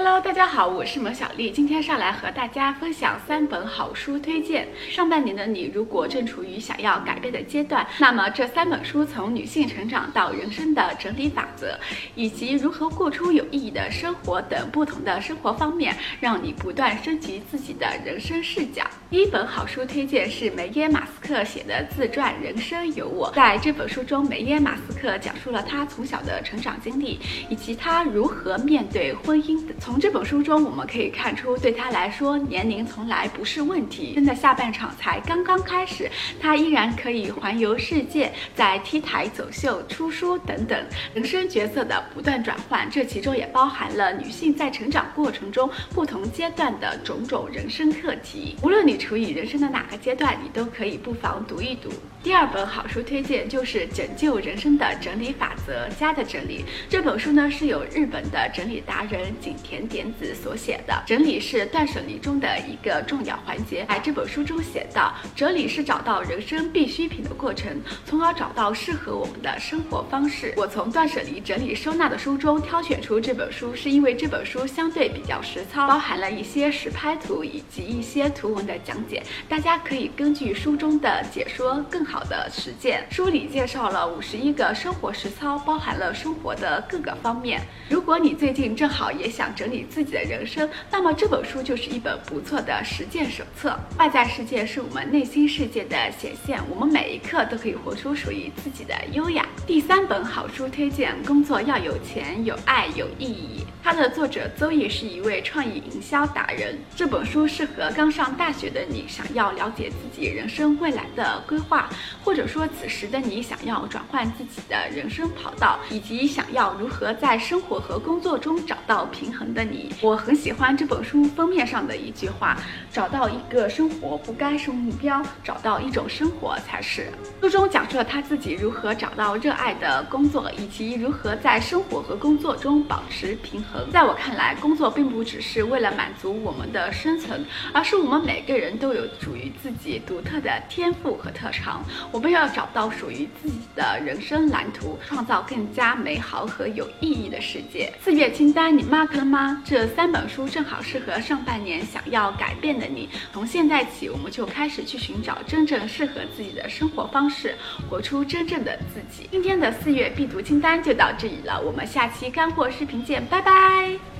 Hello，大家好，我是蒙小丽，今天上来和大家分享三本好书推荐。上半年的你如果正处于想要改变的阶段，那么这三本书从女性成长到人生的整理法则，以及如何过出有意义的生活等不同的生活方面，让你不断升级自己的人生视角。第一本好书推荐是梅耶马斯克写的自传《人生有我》。在这本书中，梅耶马斯克讲述了他从小的成长经历，以及他如何面对婚姻的。从这本书中，我们可以看出，对他来说，年龄从来不是问题。真的下半场才刚刚开始，他依然可以环游世界，在 T 台走秀、出书等等，人生角色的不断转换。这其中也包含了女性在成长过程中不同阶段的种种人生课题。无论你处于人生的哪个阶段，你都可以不妨读一读。第二本好书推荐就是《拯救人生的整理法则：家的整理》。这本书呢，是由日本的整理达人景田。点子所写的整理是断舍离中的一个重要环节。在这本书中写道，整理是找到人生必需品的过程，从而找到适合我们的生活方式。我从断舍离整理收纳的书中挑选出这本书，是因为这本书相对比较实操，包含了一些实拍图以及一些图文的讲解，大家可以根据书中的解说更好的实践。书里介绍了五十一个生活实操，包含了生活的各个方面。如果你最近正好也想整，理自己的人生，那么这本书就是一本不错的实践手册。外在世界是我们内心世界的显现，我们每一刻都可以活出属于自己的优雅。第三本好书推荐：工作要有钱、有爱、有意义。它的作者邹毅是一位创意营销达人。这本书适合刚上大学的你，想要了解自己人生未来的规划，或者说此时的你想要转换自己的人生跑道，以及想要如何在生活和工作中找到平衡的你。我很喜欢这本书封面上的一句话：找到一个生活不该是目标，找到一种生活才是。书中讲述了他自己如何找到热爱的工作，以及如何在生活和工作中保持平衡。在我看来，工作并不只是为了满足我们的生存，而是我们每个人都有属于自己独特的天赋和特长。我们要找到属于自己的人生蓝图，创造更加美好和有意义的世界。四月清单你 mark 了吗？这三本书正好适合上半年想要改变的你。从现在起，我们就开始去寻找真正适合自己的生活方式，活出真正的自己。今天的四月必读清单就到这里了，我们下期干货视频见，拜拜。